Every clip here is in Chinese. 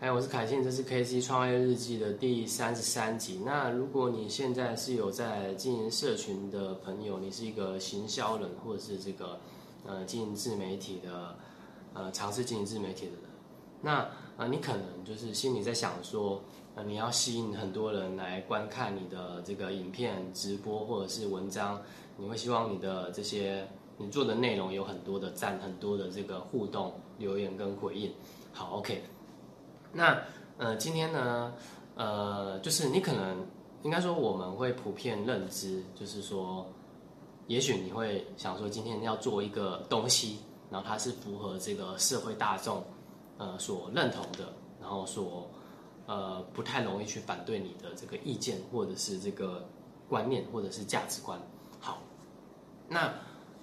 哎，我是凯信，这是 KC 创业日记的第三十三集。那如果你现在是有在经营社群的朋友，你是一个行销人，或者是这个呃经营自媒体的，呃尝试经营自媒体的人，那呃你可能就是心里在想说，呃你要吸引很多人来观看你的这个影片、直播或者是文章，你会希望你的这些你做的内容有很多的赞、很多的这个互动留言跟回应。好，OK。那呃，今天呢，呃，就是你可能应该说我们会普遍认知，就是说，也许你会想说，今天要做一个东西，然后它是符合这个社会大众呃所认同的，然后所呃不太容易去反对你的这个意见，或者是这个观念，或者是价值观。好，那。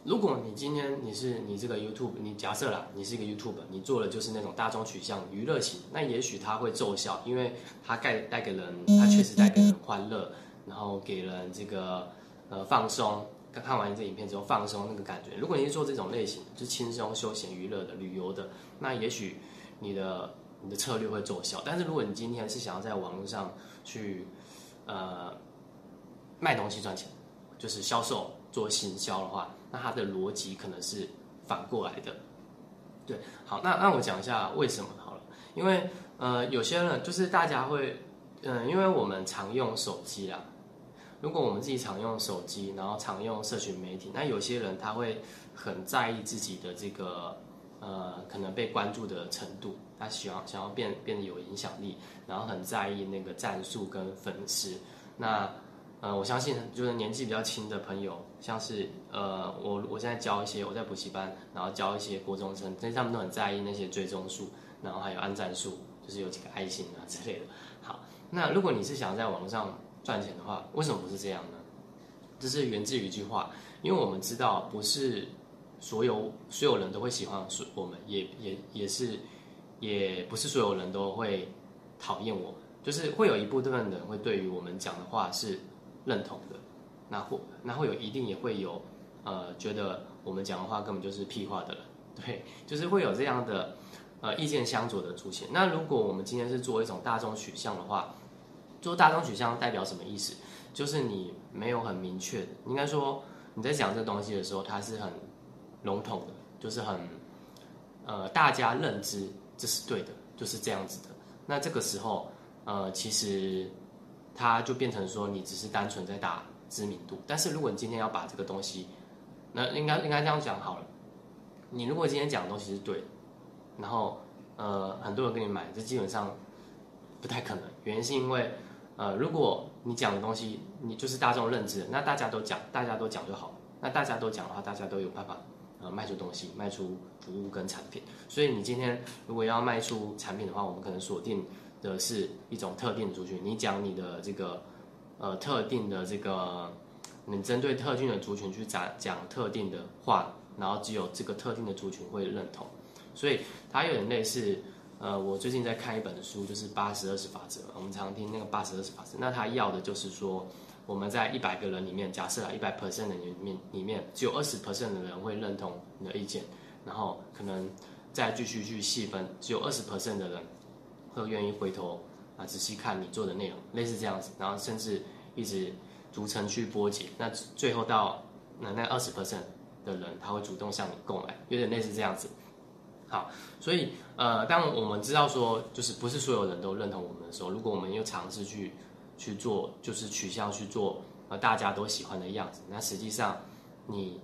如果你今天你是你这个 YouTube，你假设啦，你是一个 YouTube，你做的就是那种大众取向娱乐型，那也许它会奏效，因为它带带给人，它确实带给人欢乐，然后给人这个呃放松。看完这影片之后放松那个感觉。如果你是做这种类型，就轻松休闲娱乐的旅游的，那也许你的你的策略会奏效。但是如果你今天是想要在网络上去呃卖东西赚钱，就是销售做行销的话。那它的逻辑可能是反过来的，对，好，那那我讲一下为什么好了，因为呃有些人就是大家会，嗯，因为我们常用手机啦，如果我们自己常用手机，然后常用社群媒体，那有些人他会很在意自己的这个呃可能被关注的程度，他喜欢想要变变得有影响力，然后很在意那个战术跟粉丝，那。呃，我相信就是年纪比较轻的朋友，像是呃，我我现在教一些我在补习班，然后教一些国中生，其实他们都很在意那些追踪数，然后还有按赞数，就是有几个爱心啊之类的。好，那如果你是想在网络上赚钱的话，为什么不是这样呢？这是源自于一句话，因为我们知道不是所有所有人都会喜欢我们，也也也是也不是所有人都会讨厌我们，就是会有一部分人会对于我们讲的话是。认同的，那会那会有一定也会有，呃，觉得我们讲的话根本就是屁话的人，对，就是会有这样的，呃，意见相左的出现。那如果我们今天是做一种大众取向的话，做大众取向代表什么意思？就是你没有很明确，应该说你在讲这东西的时候，它是很笼统的，就是很，呃，大家认知这是对的，就是这样子的。那这个时候，呃，其实。它就变成说，你只是单纯在打知名度。但是如果你今天要把这个东西，那应该应该这样讲好了。你如果今天讲的东西是对，然后呃很多人跟你买，这基本上不太可能。原因是因为呃如果你讲的东西你就是大众认知，那大家都讲，大家都讲就好。那大家都讲的话，大家都有办法呃卖出东西，卖出服务跟产品。所以你今天如果要卖出产品的话，我们可能锁定。的是一种特定的族群，你讲你的这个呃特定的这个，你针对特定的族群去讲讲特定的话，然后只有这个特定的族群会认同，所以它有点类似呃，我最近在看一本书，就是八十二十法则，我们常听那个八十二十法则，那它要的就是说我们在一百个人里面，假设啊一百 percent 的里面里面只有二十 percent 的人会认同你的意见，然后可能再继续去细分，只有二十 percent 的人。会愿意回头啊仔细看你做的内容，类似这样子，然后甚至一直逐层去波及，那最后到那那二十 percent 的人，他会主动向你购买，有点类似这样子。好，所以呃，当我们知道说，就是不是所有人都认同我们的时候，如果我们又尝试去去做，就是取向去做呃大家都喜欢的样子，那实际上你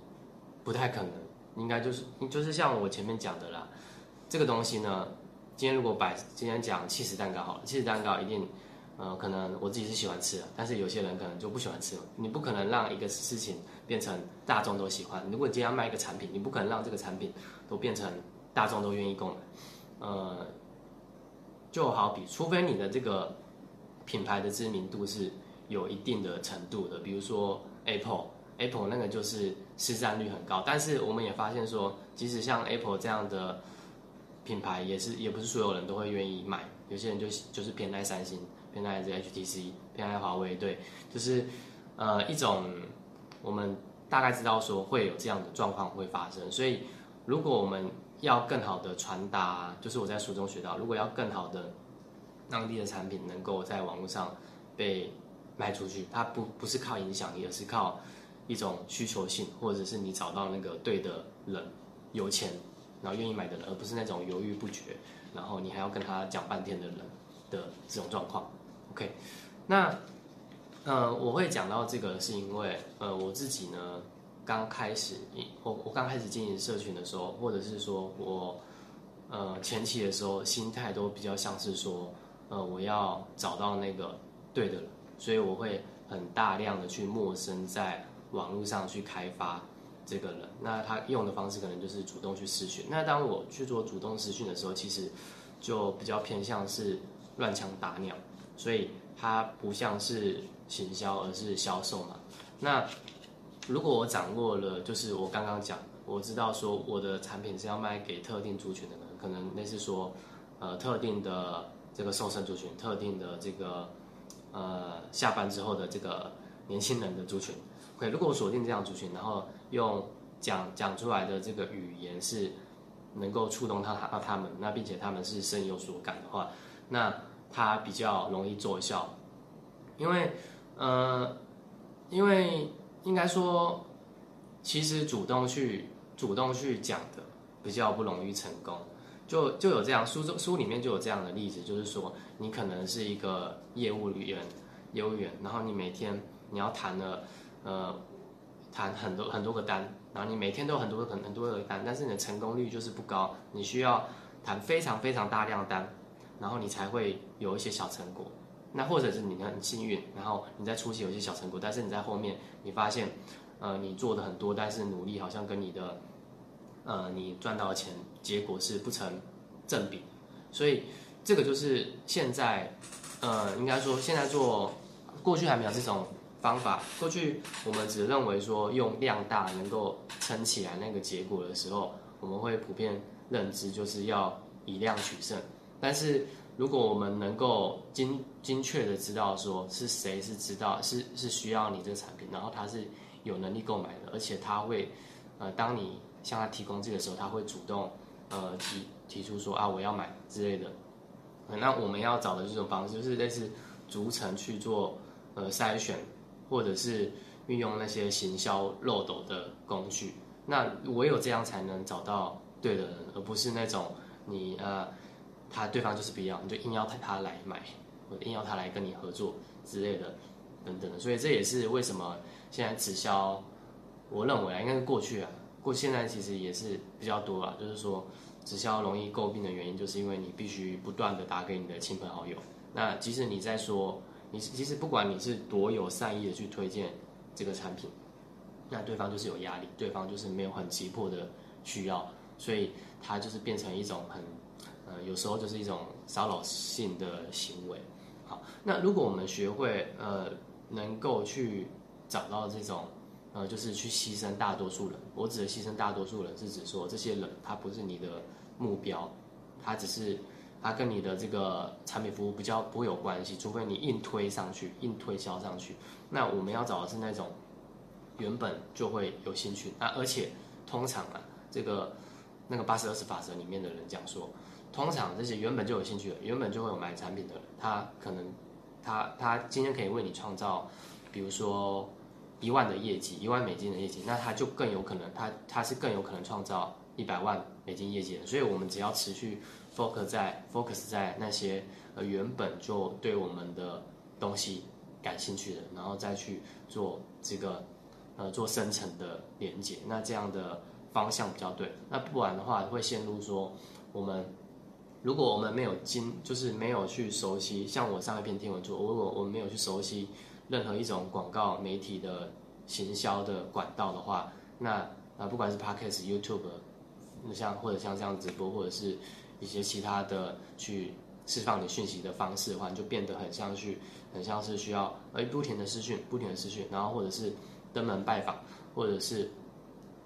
不太可能，应该就是就是像我前面讲的啦，这个东西呢。今天如果摆今天讲气死蛋糕好了，气死蛋糕一定，呃，可能我自己是喜欢吃的，但是有些人可能就不喜欢吃了。你不可能让一个事情变成大众都喜欢。如果你今天要卖一个产品，你不可能让这个产品都变成大众都愿意购买。呃，就好比，除非你的这个品牌的知名度是有一定的程度的，比如说 Apple，Apple 那个就是市占率很高。但是我们也发现说，即使像 Apple 这样的。品牌也是，也不是所有人都会愿意买，有些人就就是偏爱三星，偏爱这 HTC，偏爱华为，对，就是呃一种我们大概知道说会有这样的状况会发生，所以如果我们要更好的传达，就是我在书中学到，如果要更好的让地的产品能够在网络上被卖出去。它不不是靠影响力，而是靠一种需求性，或者是你找到那个对的人，有钱然后愿意买的人，而不是那种犹豫不决，然后你还要跟他讲半天的人的这种状况。OK，那呃，我会讲到这个是因为呃，我自己呢刚开始，我我刚开始经营社群的时候，或者是说我。呃，前期的时候心态都比较像是说，呃，我要找到那个对的人，所以我会很大量的去陌生在网络上去开发这个人。那他用的方式可能就是主动去私讯。那当我去做主动私讯的时候，其实就比较偏向是乱枪打鸟，所以它不像是行销，而是销售嘛。那如果我掌握了，就是我刚刚讲，我知道说我的产品是要卖给特定族群的人。可能类似说，呃，特定的这个瘦身族群，特定的这个呃下班之后的这个年轻人的族群。OK，如果我锁定这样族群，然后用讲讲出来的这个语言是能够触动他他他们，那并且他们是深有所感的话，那他比较容易奏效。因为呃，因为应该说，其实主动去主动去讲的比较不容易成功。就就有这样书中书里面就有这样的例子，就是说你可能是一个业务员，业务员，然后你每天你要谈了，呃，谈很多很多个单，然后你每天都很多很很多个单，但是你的成功率就是不高，你需要谈非常非常大量单，然后你才会有一些小成果。那或者是你很幸运，然后你在初期有些小成果，但是你在后面你发现，呃，你做的很多，但是努力好像跟你的。呃，你赚到的钱结果是不成正比，所以这个就是现在，呃，应该说现在做，过去还没有这种方法。过去我们只认为说用量大能够撑起来那个结果的时候，我们会普遍认知就是要以量取胜。但是如果我们能够精精确的知道说是谁是知道是是需要你这个产品，然后他是有能力购买的，而且他会，呃，当你向他提供这个时候，他会主动，呃提提出说啊我要买之类的，那我们要找的这种方式就是类似逐层去做呃筛选，或者是运用那些行销漏斗的工具。那唯有这样才能找到对的人，而不是那种你呃他对方就是不要，你就硬要他他来买，或者硬要他来跟你合作之类的等等的。所以这也是为什么现在直销，我认为啊应该是过去啊。过现在其实也是比较多了，就是说直销容易诟病的原因，就是因为你必须不断的打给你的亲朋好友。那即使你在说，你其实不管你是多有善意的去推荐这个产品，那对方就是有压力，对方就是没有很急迫的需要，所以它就是变成一种很，呃，有时候就是一种骚扰性的行为。好，那如果我们学会呃，能够去找到这种。呃，就是去牺牲大多数人。我指的牺牲大多数人，是指说这些人他不是你的目标，他只是他跟你的这个产品服务比较不会有关系，除非你硬推上去，硬推销上去。那我们要找的是那种原本就会有兴趣那，而且通常啊，这个那个八十二十法则里面的人讲说，通常这些原本就有兴趣的，原本就会有买产品的人，他可能他他今天可以为你创造，比如说。一万的业绩，一万美金的业绩，那他就更有可能，他他是更有可能创造一百万美金业绩的。所以，我们只要持续 focus 在 focus 在那些呃原本就对我们的东西感兴趣的，然后再去做这个呃做深层的连接，那这样的方向比较对。那不然的话，会陷入说我们如果我们没有经，就是没有去熟悉，像我上一篇听文说，如果我没有去熟悉。任何一种广告媒体的行销的管道的话，那啊不管是 Podcast、YouTube，像或者像这样直播，或者是一些其他的去释放你讯息的方式的话，你就变得很像去，很像是需要哎不停的私讯，不停的私讯，然后或者是登门拜访，或者是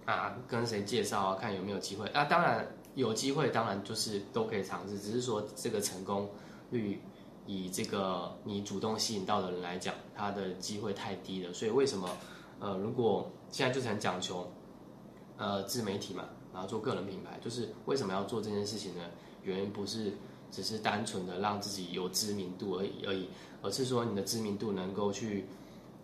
啊跟谁介绍啊，看有没有机会啊。当然有机会，当然就是都可以尝试，只是说这个成功率。以这个你主动吸引到的人来讲，他的机会太低了。所以为什么，呃，如果现在就是很讲求，呃，自媒体嘛，然后做个人品牌，就是为什么要做这件事情呢？原因不是只是单纯的让自己有知名度而已而已，而是说你的知名度能够去，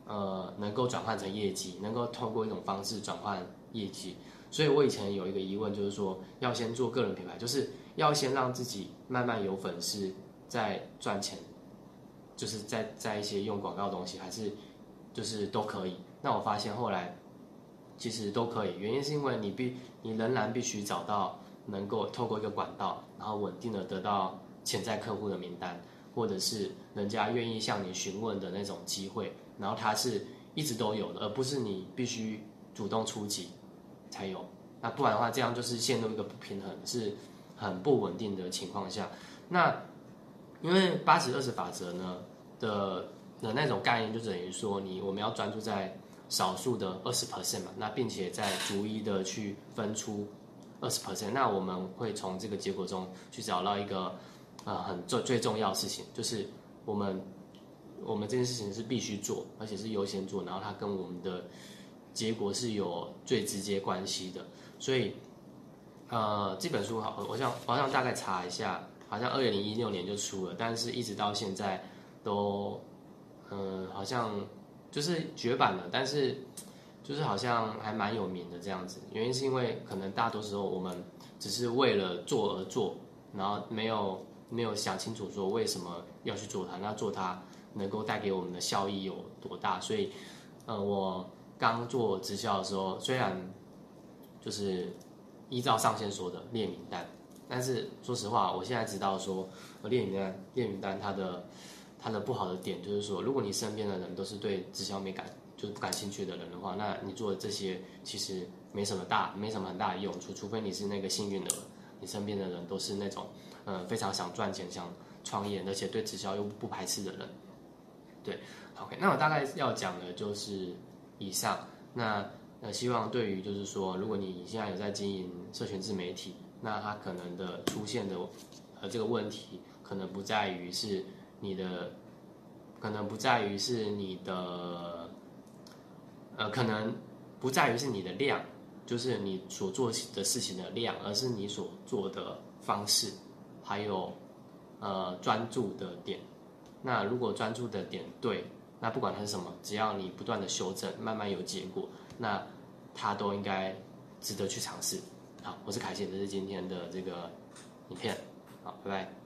呃，能够转换成业绩，能够通过一种方式转换业绩。所以我以前有一个疑问，就是说要先做个人品牌，就是要先让自己慢慢有粉丝，再赚钱，就是在在一些用广告东西，还是就是都可以。那我发现后来其实都可以，原因是因为你必你仍然必须找到能够透过一个管道，然后稳定的得到潜在客户的名单，或者是人家愿意向你询问的那种机会，然后它是一直都有的，而不是你必须主动出击。才有，那不然的话，这样就是陷入一个不平衡，是很不稳定的情况下。那因为八十二十法则呢的的那种概念，就等于说你我们要专注在少数的二十 percent 嘛，那并且在逐一的去分出二十 percent，那我们会从这个结果中去找到一个呃很最最重要的事情，就是我们我们这件事情是必须做，而且是优先做，然后它跟我们的。结果是有最直接关系的，所以，呃，这本书好，我想好像大概查一下，好像二零一六年就出了，但是一直到现在都，嗯，好像就是绝版了，但是就是好像还蛮有名的这样子。原因是因为可能大多时候我们只是为了做而做，然后没有没有想清楚说为什么要去做它，那做它能够带给我们的效益有多大，所以，呃，我。刚做直销的时候，虽然就是依照上线说的列名单，但是说实话，我现在知道说列名单列名单它的它的不好的点就是说，如果你身边的人都是对直销没感就是不感兴趣的人的话，那你做的这些其实没什么大没什么很大的用处，除非你是那个幸运的，你身边的人都是那种嗯非常想赚钱想创业，而且对直销又不排斥的人。对，OK，那我大概要讲的就是。以上，那呃，希望对于就是说，如果你现在有在经营社群自媒体，那它可能的出现的呃这个问题，可能不在于是你的，可能不在于是你的，呃，可能不在于是你的量，就是你所做的事情的量，而是你所做的方式，还有呃专注的点。那如果专注的点对。那不管它是什么，只要你不断的修正，慢慢有结果，那它都应该值得去尝试。好，我是凯信，这是今天的这个影片。好，拜拜。